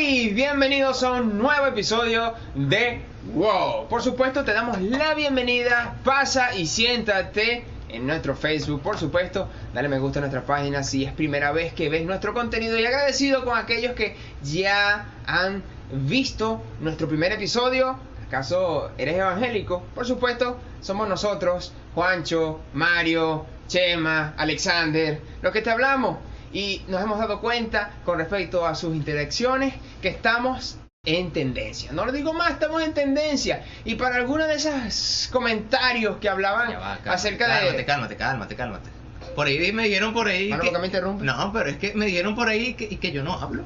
Bienvenidos a un nuevo episodio de Wow. Por supuesto, te damos la bienvenida. Pasa y siéntate en nuestro Facebook. Por supuesto, dale me gusta a nuestra página si es primera vez que ves nuestro contenido. Y agradecido con aquellos que ya han visto nuestro primer episodio. ¿Acaso eres evangélico? Por supuesto, somos nosotros, Juancho, Mario, Chema, Alexander, los que te hablamos. Y nos hemos dado cuenta con respecto a sus interacciones que estamos en tendencia. No lo digo más, estamos en tendencia. Y para algunos de esos comentarios que hablaban va, cálmate, acerca cálmate, de... Cálmate, cálmate, cálmate. Por ahí me dijeron por ahí. Que-. No, pero es que me dijeron por ahí que, y que yo no hablo.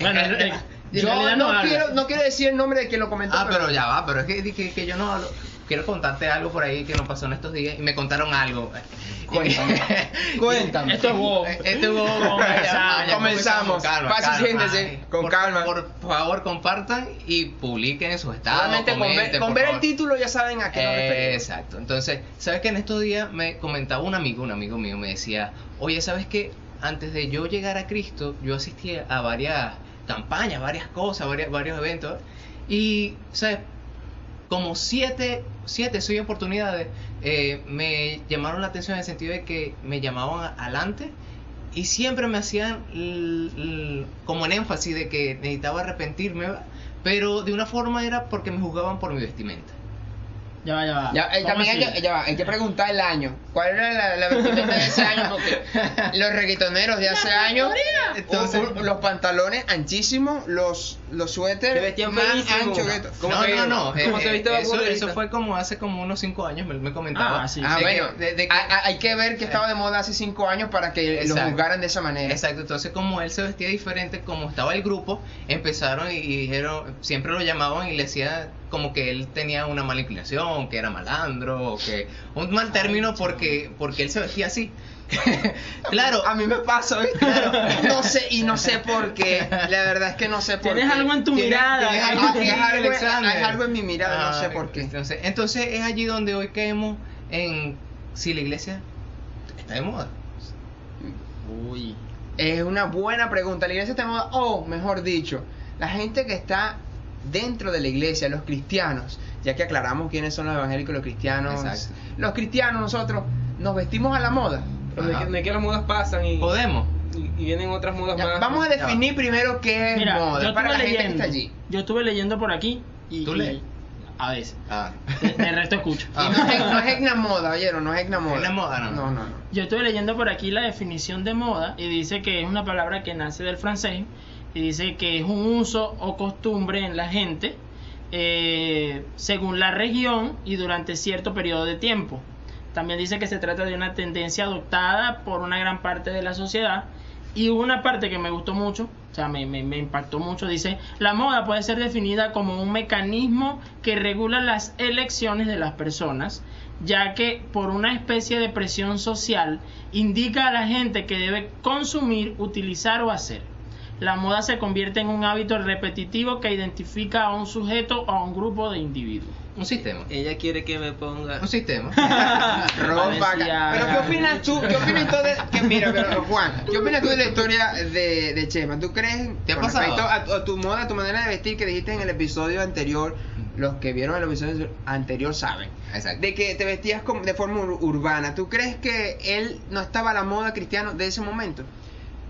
Bueno, en Yo no, quiero, no quiero decir el nombre de quien lo comentó. Ah, pero ya va, pero es que dije que yo no hablo. Quiero contarte algo por ahí que nos pasó en estos días y me contaron algo. Cuéntame. Cuéntame. Esto es wow. Esto es wow. Comenzamos. Calma, Pase, calma. siéntese, Ay, con por- calma. Por favor, compartan y publiquen en sus estados. Solamente con ver, comenten, con ver el título ya saben a qué nos referimos. Exacto. Entonces, ¿sabes que En estos días me comentaba un amigo, un amigo mío, me decía, oye, ¿sabes qué? Antes de yo llegar a Cristo, yo asistía a varias campañas, varias cosas, varias, varios eventos. Y, ¿sabes? Como siete, siete, seis oportunidades eh, me llamaron la atención en el sentido de que me llamaban adelante y siempre me hacían como en énfasis de que necesitaba arrepentirme, pero de una forma era porque me juzgaban por mi vestimenta. Ya va, ya va. Ya, eh, ¿Cómo también hay que, ya va, hay que preguntar el año. ¿Cuál era la, la vestimenta de ese año? Porque los reggaetoneros de hace años, Entonces- u- u- los pantalones anchísimos, los, los Se suéteres vestían más anchos que esto. ¿Cómo no, que- no, no, eh, se eh, Bad eso, eso fue como hace como unos 5 años, me, me comentaba. Ah, sí. Ah, que- bueno, de- de que- hay, hay que ver que estaba de moda hace cinco años para que lo Exacto. juzgaran de esa manera. Exacto, entonces como él se vestía diferente, como estaba el grupo, empezaron y, y dijeron, siempre lo llamaban y le decían como que él tenía una mala inclinación, que era malandro, o que un mal término porque porque él se vestía así. claro, A mí me pasa. Claro. No sé, y no sé por qué. La verdad es que no sé por Tienes qué. algo en tu Tienes- mirada. tienes algo es, aquí, algo, en mi mirada, no sé por qué. Entonces, entonces es allí donde hoy caemos en si la iglesia está de moda. Uy. Es una buena pregunta. ¿La iglesia está de moda? O, mejor dicho, la gente que está dentro de la iglesia, los cristianos, ya que aclaramos quiénes son los evangélicos y los cristianos. Exacto. Los cristianos, nosotros, nos vestimos a la moda. Pero es Ajá. que, es las modas pasan y, Podemos. y, y vienen otras modas Ya, más. vamos a definir primero qué es Mira, moda yo para la estuve gente que leyendo. está allí. Yo estuve leyendo por aquí y. ¿Tú lees? A veces. Ah. De, de resto escucho. Ah. Y no es, no es etna moda, oyeron, no es etna moda. Etna moda, no. No, no, no. Yo estuve leyendo por aquí la definición de moda y dice que es una palabra que nace del francés y dice que es un uso o costumbre en la gente eh, según la región y durante cierto periodo de tiempo. También dice que se trata de una tendencia adoptada por una gran parte de la sociedad y una parte que me gustó mucho, o sea, me, me- me impactó mucho, dice, la moda puede ser definida como un mecanismo que regula las elecciones de las personas, ya que por una especie de presión social indica a la gente que debe consumir, utilizar o hacer. La moda se convierte en un hábito repetitivo que identifica a un sujeto o a un grupo de individuos. Un sistema. Ella quiere que me ponga. Un sistema. Ropa. Pero ¿qué opinas tú? ¿Qué opinas tú de que mira, pero Juan, ¿qué opinas tú de la historia de, de Chema? ¿Tú crees ¿Te ha pasado? respecto a, a tu moda, a tu manera de vestir que dijiste en el episodio anterior? Los que vieron el episodio anterior saben. Exacto. De que te vestías como de forma ur- urbana. ¿Tú crees que él no estaba a la moda cristiano de ese momento?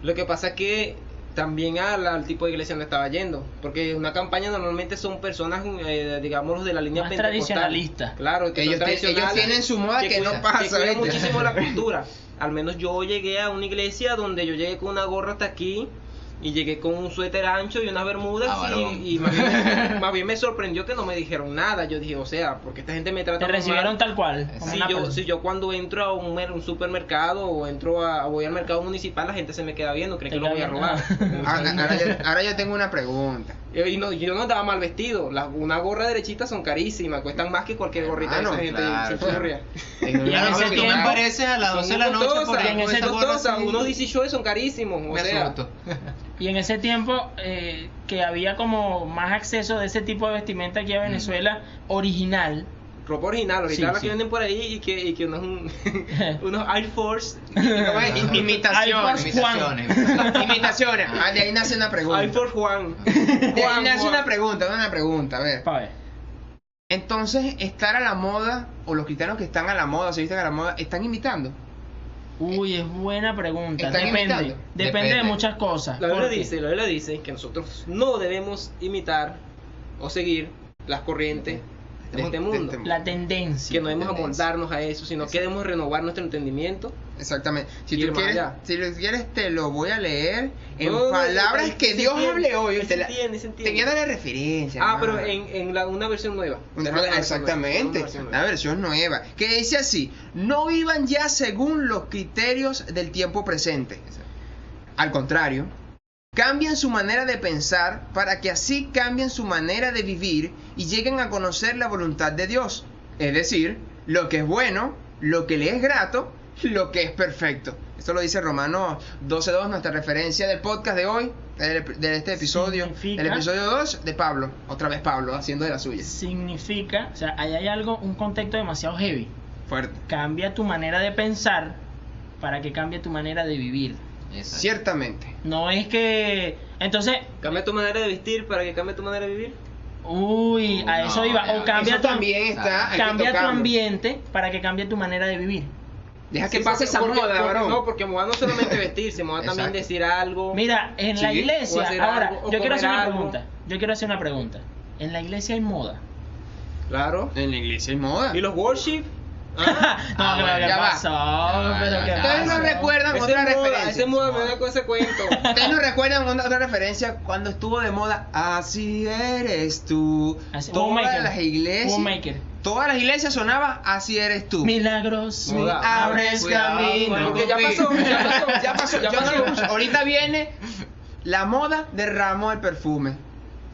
Lo que pasa es que también al, al tipo de iglesia no estaba yendo. Porque una campaña normalmente son personas, eh, digamos, de la línea Más pentecostal. tradicionalistas. Claro, que Ellos tienen su moda que no pasa, Que muchísimo la cultura. Al menos yo llegué a una iglesia donde yo llegué con una gorra hasta aquí. Y llegué con un suéter ancho y unas bermudas Ah, y, y más, bien, me- más bien me sorprendió que no me dijeron nada. Yo dije, o sea, porque esta gente me trata Te mal. recibieron tal cual. Si yo, si yo cuando entro a un, mer- un supermercado o entro a, voy al mercado municipal, la gente se me queda viendo, cree Te que lo voy a robar. viendo. Ahora, ahora yo, ahora yo tengo una pregunta. Y no, yo no andaba mal vestido. Las, una gorra derechita son carísimas, cuestan más que cualquier gorrita Hermano, de esa gente claro. Y en Claro, ese tiempo- apareces a las 12 de la Son noche por costosas, ahí en ese. Unos DC shows son carísimos. O sea. Y en ese tiempo eh, que había como más acceso de ese tipo de vestimenta aquí a Venezuela, original, ropa original, ahorita Sí, las sí. que venden por ahí y que, y que uno es un, unos Air Force, Imitaciones. Imitaciones. Imitaciones. Ah, de ahí nace una pregunta. Air Force Juan. De ahí nace Juan. una pregunta, una pregunta, a ver. Pa' ver. Entonces, estar a la moda, o los cristianos que están a la moda, se visten a la moda, ¿están imitando? Uy, es buena pregunta. ¿Están Depende. imitando? Depende. de Depende. muchas cosas. La Biblia dice, la Biblia dice que nosotros no debemos imitar o seguir las corrientes de este mundo. De este La tendencia. Que no debemos tendencia. amoldarnos a eso, sino que debemos renovar nuestro entendimiento. Exactamente. Si tú quieres, allá. si lo quieres, te lo voy a leer en palabras no, que se Dios hable hoy. se la- entiende, se entiende. te voy a dar la referencia. Ah, hermano. pero en, en la, una versión nueva. Una- Una exactamente, una versión nueva. la versión nueva, que dice así, no vivan ya según los criterios del tiempo presente. Al contrario, cambien su manera de pensar para que así cambien su manera de vivir y lleguen a conocer la voluntad de Dios. Es decir, lo que es bueno, lo que le es grato, lo que es perfecto. Esto lo dice Romanos 12.2, nuestra referencia del podcast de hoy, de, este episodio, Significa- el episodio 2 de Pablo. Otra vez Pablo, haciendo de la suya. Significa, o sea, ahí hay algo, un contexto demasiado heavy. Fuerte. Cambia tu manera de pensar para que cambie tu manera de vivir. Exacto. Ciertamente. No es que. Entonces, Cambia tu manera de vestir para que cambie tu manera de vivir. uy, a No, eso iba. O cambia Eso tu, también está. cambia tu ambiente para que cambie tu manera de vivir. Deja que Sí, pase esa porque- moda, porque- varón. No, porque moda no solamente vestirse, moda también decir algo. Mira, en la Sí, iglesia, ahora, algo, yo quiero hacer una algo. pregunta. Yo quiero hacer una pregunta. En la iglesia hay moda. Claro. En la iglesia hay moda. ¿Y los worship? No, Ah, bueno, ¿qué ya va. pasó? Ya, Pero ya, ¿qué ya. Ustedes no recuerdan Ese otra moda, referencia. ese moda me da con ese cuento. Ustedes no recuerdan una- otra referencia cuando estuvo de moda. Así eres tú. Así- Todas las iglesias. Todas las iglesias sonaba así eres tú. Milagros. Moda. abres Cuidado, camino. porque ya pasó, ya pasó, ya pasó. ya Yo no lo pasó. escucho. Ahorita viene la moda derramó el perfume.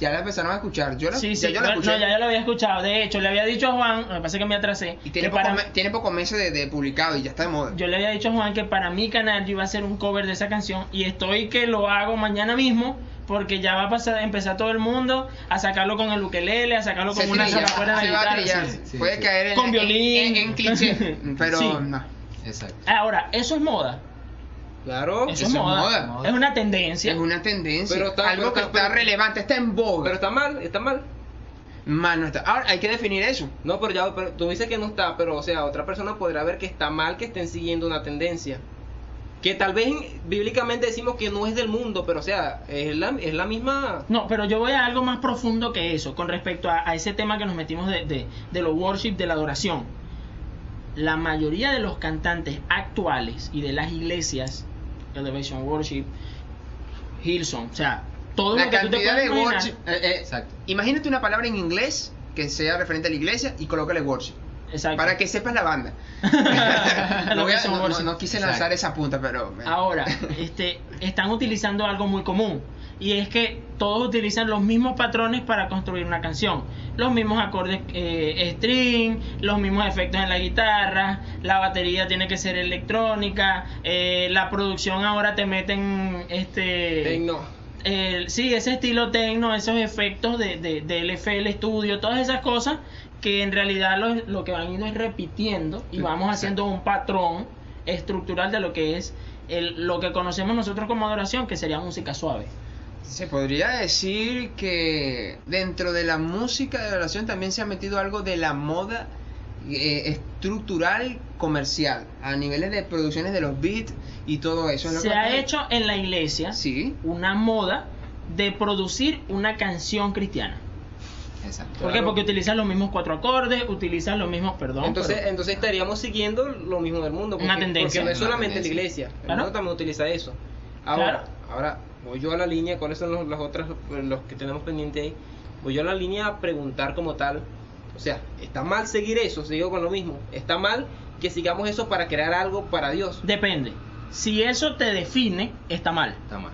Ya la empezaron a escuchar. Yo la, Sí, ya sí, yo la escuché. no, ya yo lo había escuchado. De hecho, le había dicho a Juan, pasa es que me atrasé. Y tiene pocos para- me- pocos meses de, de publicado y ya está de moda. yo le había dicho a Juan que para mi canal yo iba a hacer un cover de esa canción y estoy que lo hago mañana mismo porque ya va a pasar, empezar todo el mundo a sacarlo con el ukelele, a sacarlo con se una trilla, de se va a guitarra. trillar. sí. sí, Puede caer en, Con en- violín. en, en cliché. Pero no. Exacto. Ahora, eso es moda. Claro. Eso, es es moda. moda. Es una tendencia. Es una tendencia. Pero está- algo pero que está- está pero- relevante, está en boga. Pero está mal, está mal. Mano, está- Ahora hay que definir eso. No, pero ya pero tú dices que no está, pero o sea, otra persona podrá ver que está mal que estén siguiendo una tendencia. Que tal vez bíblicamente decimos que no es del mundo, pero o sea, es la, es la misma... No, pero yo voy a algo más profundo que eso, con respecto a, a ese tema que nos metimos de, de, de lo worship, de la adoración. La mayoría de los cantantes actuales y de las iglesias, Elevation Worship, Hillsong, o sea, todo la lo que tú te cantidad puedas de imaginar. worship. eh, eh, Exacto. imagínate una palabra en inglés que sea referente a la iglesia y colócale worship. Exacto. Para que sepas la banda. no, voy a- no- no- Worship. no quise Exacto. lanzar esa punta, pero. Ahora, este, están utilizando algo muy común y es que todos utilizan los mismos patrones para construir una canción, los mismos acordes eh, string, los mismos efectos en la guitarra, la batería tiene que ser electrónica, eh, la producción ahora te meten este, Tecno. el- sí, ese estilo tecno, esos efectos de, de, de LFL Studio, todas esas cosas que en realidad lo, lo que van ido es repitiendo y Sí, vamos haciendo un patrón estructural de lo que es el, lo que conocemos nosotros como adoración, que sería música suave. Se podría decir que dentro de la música de oración también se ha metido algo de la moda eh, estructural comercial a niveles de producciones de los beats y todo eso. ¿es lo Se que ha hecho en la iglesia Sí. una moda de producir una canción cristiana. Exacto. ¿Por qué? Porque utilizan los mismos cuatro acordes, utilizan los mismos, perdón. Entonces, pero- entonces estaríamos siguiendo lo mismo del mundo. Una Porque, tendencia. porque no es Una solamente la tendencia. iglesia. El Claro. mundo también utiliza eso. Ahora, Claro. ahora voy yo a la línea. ¿Cuáles son los, los otros, los que tenemos pendiente ahí? Voy yo a la línea a preguntar como tal. O sea, ¿está mal seguir eso? Sigo con lo mismo. ¿Está mal que sigamos eso para crear algo para Dios? Depende. Si eso te define, está mal. Está mal.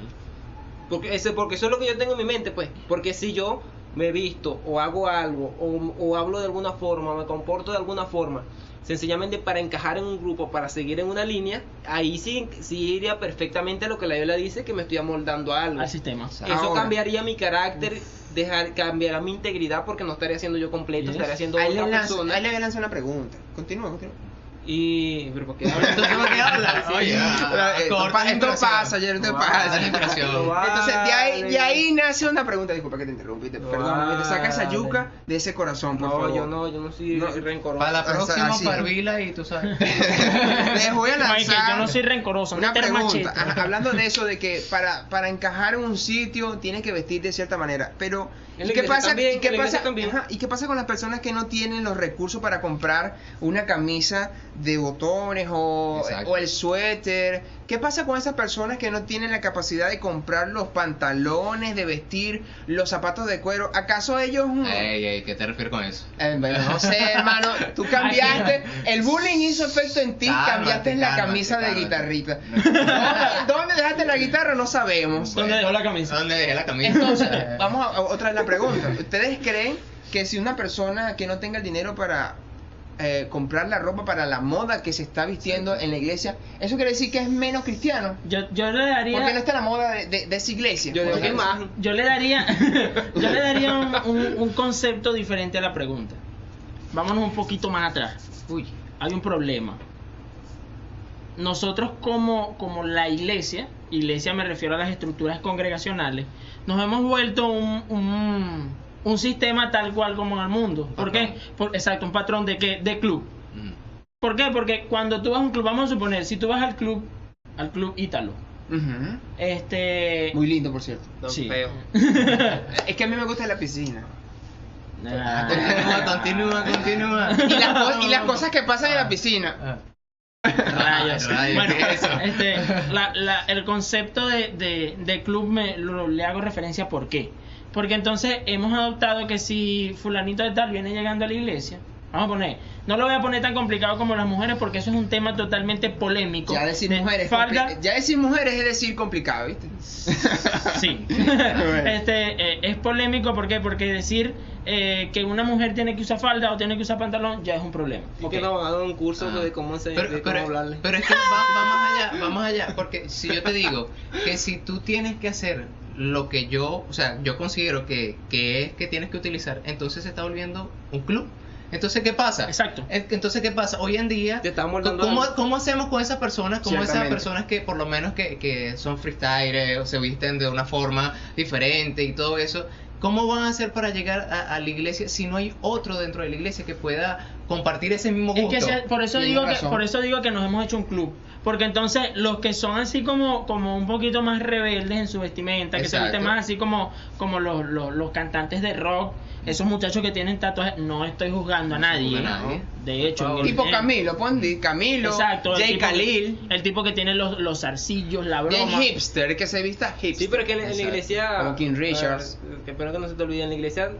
Porque, ese, porque eso es lo que yo tengo en mi mente, pues. Porque si yo me visto o hago algo o, o hablo de alguna forma, me comporto de alguna forma, sencillamente para encajar en un grupo, para seguir en una línea, ahí sí, sí iría perfectamente a lo que la Biblia dice, que me estoy amoldando a algo. Al sistema. Eso Ahora. cambiaría mi carácter dejar cambiará mi integridad porque no estaré haciendo yo completo, Yes. estaré haciendo Ahí otra le, lanzo, persona. ahí le lanzo una pregunta. Continúa, continúa. Y pero ¿por qué ¿Tú de qué hablas? Oye, ah, Esto pa- esto pasa, esto No, pasa. la impresión. Entonces, de ahí, de ahí nace una pregunta. Disculpa que te interrumpiste. No Perdón, te saca esa yuca de ese corazón, por No, favor. yo no, yo no soy No, rencoroso. Para la O sea, próxima así. parvila y tú sabes. Les voy a lanzar yo no soy rencoroso, una pregunta. Ajá, hablando de eso, de que para, para encajar en un sitio tienes que vestir de cierta manera. Pero, En ¿y la qué, pasa, también, y, qué pasa, también. ajá, ¿y qué pasa con las personas que no tienen los recursos para comprar una camisa de botones o, o el suéter? ¿Qué pasa con esas personas que no tienen la capacidad de comprar los pantalones, de vestir los zapatos de cuero? ¿Acaso ellos... mm, Ey, ey, ¿qué te refieres con eso? eh, bueno, no sé, hermano, tú cambiaste, el bullying hizo efecto en ti, Cálmate, cambiaste la cálmate, camisa de cálmate. guitarrita. ¿Dónde, dónde dejaste la guitarra? No sabemos. ¿Dónde dejó la camisa? ¿Dónde dejé la camisa? Entonces, vamos a a otra vez la pregunta. ¿Ustedes creen que si una persona que no tenga el dinero para eh, comprar la ropa para la moda que se está vistiendo en la iglesia, eso quiere decir que es menos cristiano? Yo, yo le daría. Porque no está la moda de, de- de esa iglesia. Yo más. Yo le daría, yo le daría un, un- un concepto diferente a la pregunta. Vámonos un poquito más atrás. Uy. Hay un problema. Nosotros como, como la iglesia, iglesia me refiero a las estructuras congregacionales, nos hemos vuelto un, un, un sistema tal cual como en el mundo. ¿Por qué? Por- exacto, un patrón de qué? De club. Mm. ¿Por qué? Porque cuando tú vas a un club, vamos a suponer, si tú vas al club, al club Ítalo, este... Muy lindo, por cierto. Don Sí. feo. Es que a mí me gusta la piscina. Ah. Continúa, continúa, continúa. Y las, co- y las cosas que pasan en la piscina. Ah. Rayos. Rayos, Bueno, este, la- la- el concepto de, de- de club me, lo- le hago referencia por qué. Porque entonces hemos adoptado que si fulanito de tal viene llegando a la iglesia, vamos a poner, no lo voy a poner tan complicado como las mujeres porque eso es un tema totalmente polémico. Ya decir De mujeres, falda, ya decir mujeres es decir complicado, ¿viste? Sí. este, eh, es polémico ¿por qué? porque decir eh, que una mujer tiene que usar falda o tiene que usar pantalón ya es un problema. Y Ok. que nos van a dar un curso Ah. de cómo, se, Pero, de cómo pero, hablarle. pero es que va, va más allá, va más allá, porque si yo te digo que si tú tienes que hacer lo que yo, o sea, yo considero que, que es que tienes que utilizar, entonces se está volviendo un club. Entonces, ¿qué pasa? Exacto. Es que Entonces, ¿qué pasa? Hoy en día, Te estamos dando ¿cómo, cómo hacemos con esas personas? ¿Cómo esas personas que por lo menos que, que son freestyle o se visten de una forma diferente y todo eso? ¿Cómo van a hacer para llegar a, a la iglesia si no hay otro dentro de la iglesia que pueda compartir ese mismo Es gusto? que se- por eso digo que por eso digo que nos hemos hecho un club, porque entonces los que son así como como un poquito más rebeldes en su vestimenta, que se visten más así como como los, los, los cantantes de rock, esos muchachos que tienen tatuajes, no estoy juzgando a No nadie. juzga a nadie. De hecho, el- Tipo en- Camilo, pon di- Camilo, Exacto, el Jay tipo, Khalil, el tipo que tiene los, los zarcillos, la bien broma. hipster, que se vista hipster. Sí, pero es que en, en la iglesia. Como King Richards. que espero que no se te olvide. En la iglesia,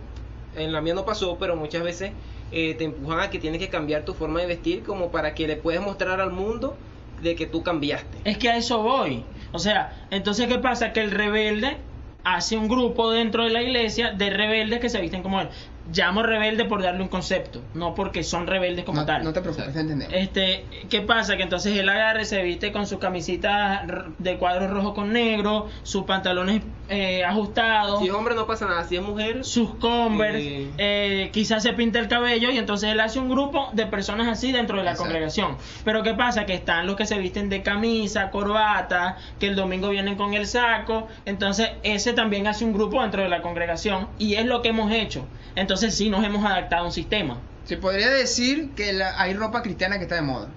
en la mía no pasó, pero muchas veces eh, te empujan a que tienes que cambiar tu forma de vestir, como para que le puedas mostrar al mundo de que tú cambiaste. Es que a eso voy. O sea, entonces ¿qué pasa? Que el rebelde hace un grupo dentro de la iglesia de rebeldes que se visten como él. Llamo rebelde por darle un concepto, no porque son rebeldes como no, tal. no te preocupes, te entendemos. Este, ¿qué pasa? Que entonces él agarre, se viste con su camisita de cuadros rojo con negro, sus pantalones eh, ajustados, Si es hombre no pasa nada, si es mujer, sus Converse, Sí. eh, quizás se pinta el cabello y entonces él hace un grupo de personas así dentro de la Exacto. congregación. Pero ¿qué pasa? Que están los que se visten de camisa, corbata, que el domingo vienen con el saco, entonces ese también hace un grupo dentro de la congregación y es lo que hemos hecho. Entonces sí nos hemos adaptado a un sistema. Se podría decir que hay ropa cristiana que está de moda.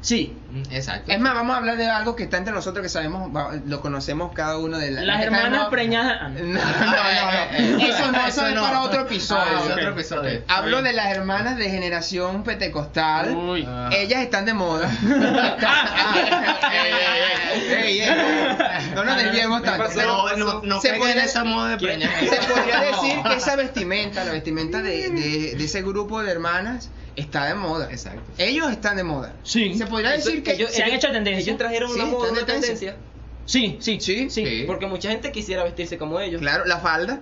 Sí, Mm, Exacto. Es más, vamos a hablar de algo que está entre nosotros que sabemos, va- lo conocemos cada uno de la- las hermanas preñadas... ah, No, no, no, no. Eso no, eso es para otro Ah, episodio. es ok. otro episodio. Hablo de las hermanas de generación pentecostal. Uy. Ah. Ellas están de moda. Ey, ey, ey, ey. No nos desviemos tanto. pasó? pero No, no, no se caigan en podría- esa moda de. Se podría decir que esa vestimenta, la vestimenta de, de- de ese grupo de hermanas, está de moda. Exacto. Ellos están de moda. Sí. Se podría Eso- decir que ellos, se han ellos- hecho tendencia. Ellos trajeron Sí, una moda, una de tendencia. tendencia. Sí, sí, Sí, sí. Porque mucha gente quisiera vestirse como ellos. claro, la falda.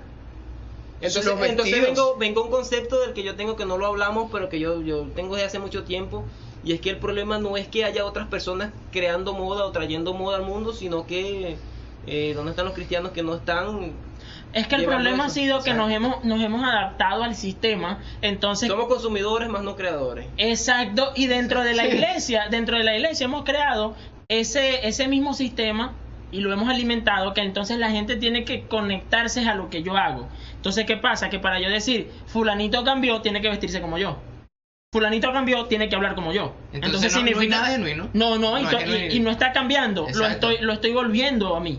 Entonces, entonces vengo, vengo a un concepto del que yo tengo que no lo hablamos, pero que yo, yo tengo desde hace mucho tiempo. Y es que el problema no es que haya otras personas creando moda o trayendo moda al mundo, sino que eh, ¿dónde están los cristianos que no están Es que el problema ha sido que nos hemos, nos hemos adaptado al sistema, entonces Somos consumidores más no creadores. Exacto, y dentro de la Sí. iglesia, dentro de la iglesia hemos creado ese, ese mismo sistema y lo hemos alimentado, que entonces la gente tiene que conectarse a lo que yo hago. Entonces, ¿qué pasa? Que para yo decir, fulanito cambió, tiene que vestirse como yo. Fulanito cambió, tiene que hablar como yo. Entonces, no- no hay nada genuino. No, no, y, No y- no está cambiando, lo estoy, lo estoy volviendo a mí.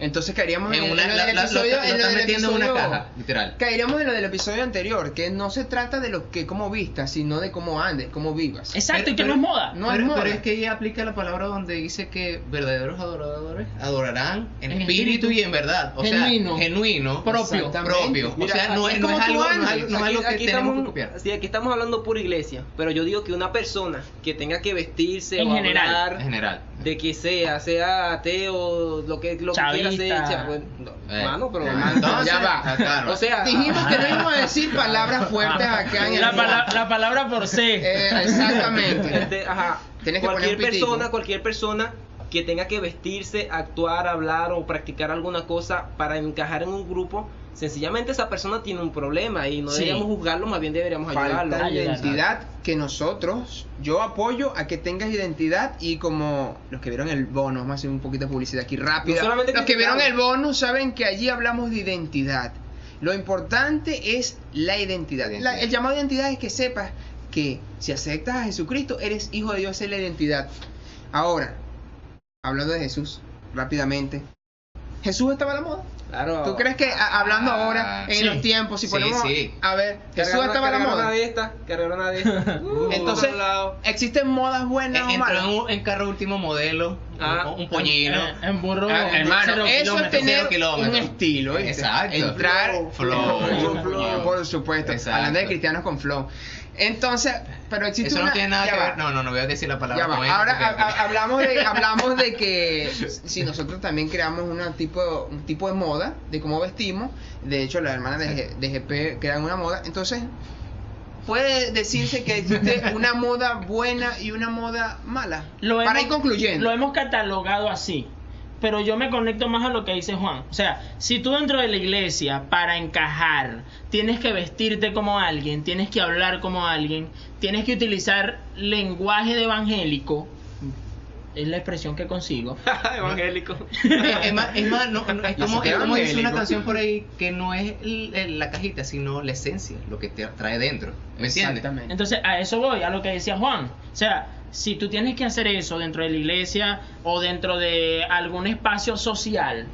Entonces caeríamos En en, una, en la- del la- episodio, está- lo en lo están del metiendo en una episodio- caja, literal. Caeríamos en lo del episodio anterior, que no se trata de lo que cómo vistas, sino de cómo andes, cómo vivas. Exacto, Pero- y que pero- no es moda. No es pero, moda. pero es que ella aplica la palabra donde dice que verdaderos adoradores adorarán en, En espíritu, espíritu. y en verdad. O Genuino. sea, genuino. Propio. Propio. Mira, o sea, no, es es, no es algo, no es andes. algo, no es algo que tenemos estamos, que copiar. sí, aquí estamos hablando por iglesia, pero yo digo que una persona que tenga que vestirse En o general. hablar En general. de que sea, sea ateo, lo que, lo que quiera ser, Chavista. cha- bueno, no, Eh, mano, pero ya, entonces, ya va. claro. o sea, Dijimos que no íbamos a decir palabras fuertes acá en el La, podcast. pala- la palabra por C. Eh, exactamente. Este, ajá, Tienes cualquier persona, cualquier persona que tenga que vestirse, actuar, hablar o practicar alguna cosa para encajar en un grupo, sencillamente esa persona tiene un problema y no Sí. deberíamos juzgarlo, más bien deberíamos ayudarlo. Falta Ayudarlo. identidad que nosotros, yo apoyo a que tengas identidad y como los que vieron el bono, vamos a hacer un poquito de publicidad aquí rápida. No los que vieron el bono saben que allí hablamos de identidad. Lo importante es la identidad. La- el llamado de identidad es que sepas que si aceptas a Jesucristo, eres hijo de Dios, esa es la identidad. Ahora, hablando de Jesús, rápidamente. ¿Jesús estaba a la moda? Claro. ¿Tú crees que a- hablando Ah, ahora en sí. los tiempos, si Sí, ponemos sí. a ver, Jesús Cargaron- estaba a la moda? una de estas, cargaron una de estas. Uh, Entonces, por otro lado. ¿existen modas buenas o Entró malas? en, un- en carro último modelo, Ah. un, pollino. Eh, en burro. Ah, hermano, eso es tener un estilo, ¿viste? Exacto. Entrar, Flow, flow, flow. por supuesto, Exacto. hablando de cristianos con flow. Entonces, pero existe Eso una... no tiene nada ya que va, ver. No, no, no voy a decir la palabra. ya va. con él, Ahora porque- ha- ha- hablamos de hablamos de que si nosotros también creamos una tipo un tipo de moda de cómo vestimos, de hecho las hermanas de, G- de GP crean una moda, entonces puede decirse que existe una moda buena y una moda mala. Lo Para hemos- ir concluyendo. Lo hemos catalogado así. Pero yo me conecto más a lo que dice Juan. O sea, si tú dentro de la iglesia, para encajar, tienes que vestirte como alguien, tienes que hablar como alguien, tienes que utilizar lenguaje de evangélico, es la expresión que consigo. Evangélico. Es más, es más, no, no, es como, sé, es como dice una canción por ahí que no es la cajita, sino la esencia, lo que te trae dentro. ¿Me entiendes? Exactamente. Entonces, a eso voy, a lo que decía Juan. O sea, si tú tienes que hacer eso dentro de la iglesia o dentro de algún espacio social,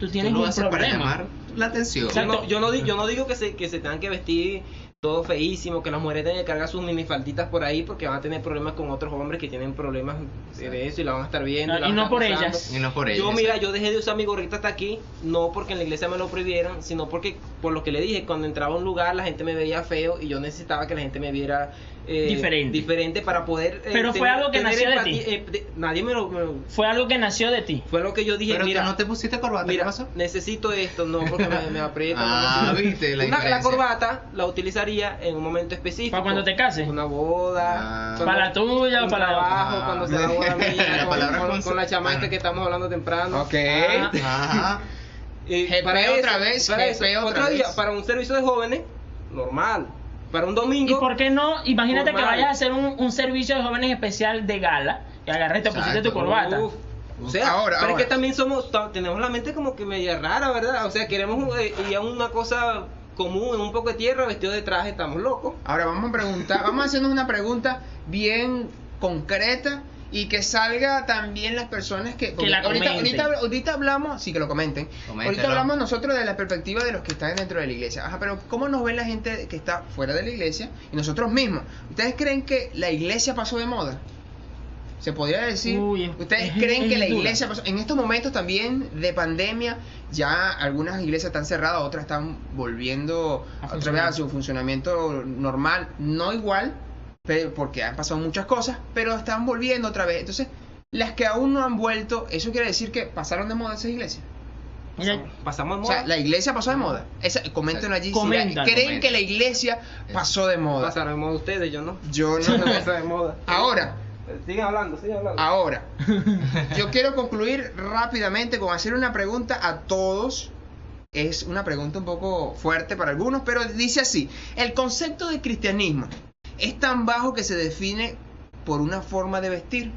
tú Tú tienes lo un haces para problema. llamar la atención. Yo no, yo no, yo no digo que se, que se tengan que vestir todo feísimo, que las mujeres tengan que cargar sus minifalditas por ahí porque van a tener problemas con otros hombres que tienen problemas de eso y la van a estar viendo. No, y van a no por usando. ellas. Y no por ello. Yo, mira, yo dejé de usar mi gorrita hasta aquí, no porque en la iglesia me lo prohibieran, sino porque, por lo que le dije, cuando entraba a un lugar la gente me veía feo y yo necesitaba que la gente me viera eh, Diferente. diferente para poder. eh, Pero fue algo que nació de ti. eh, de- nadie me lo. me- Fue algo que nació de ti. fue lo que yo dije, Pero mira. no te pusiste corbata, Mira, ¿qué pasó? necesito esto, no porque me, me aprieta. no Ah, viste, la Una- la corbata la utilizaría en un momento específico. ¿Para cuando te cases? Una boda. Ah. ¿Para la tuya para la- trabajo, Ah. cuando sea la boda mía, La con, con- la chamaca bueno. que estamos hablando temprano. Ok. Ah. Ajá. Eh, GP otra vez, para eso, otra otro día, vez. para un servicio de jóvenes, normal. Para un ¿Y domingo, por qué no? Imagínate que vayas a hacer un, un servicio de jóvenes especial de gala y agarré y te pusiste tu corbata. Uf. O sea, Ahora, pero ahora. es que también somos, tenemos la mente como que media rara, ¿verdad? O sea, queremos eh, ir a una cosa común, en un poco de tierra, vestido de traje, estamos locos. Ahora vamos a preguntar, vamos a hacernos una pregunta bien concreta y que salga también las personas que, porque la ahorita, ahorita, ahorita hablamos, sí que lo comenten. Ahorita hablamos nosotros de la perspectiva de los que están dentro de la iglesia. Ajá, pero ¿cómo nos ve la gente que está fuera de la iglesia y nosotros mismos? ¿Ustedes creen que la iglesia pasó de moda? Se podría decir, Uy, ¿ustedes es- creen es que la dura. iglesia? En estos momentos también de pandemia, ya algunas iglesias están cerradas, otras están volviendo A otra vez a su funcionamiento normal, no igual, pero porque han pasado muchas cosas, pero están volviendo otra vez. Entonces, las que aún no han vuelto, eso quiere decir que pasaron de moda esas iglesias. Mira, Pasamos de O moda. sea, la iglesia pasó de moda. Esa, coméntenlo allí. si ¿Creen que la iglesia pasó de moda? Pasaron de moda ustedes, yo no. Yo no. De moda. Ahora, Sigan hablando, sigan hablando. ahora, yo quiero concluir rápidamente con hacer una pregunta a todos es una pregunta un poco fuerte para algunos, pero dice así, el concepto de cristianismo es tan bajo que se define por una forma de vestir.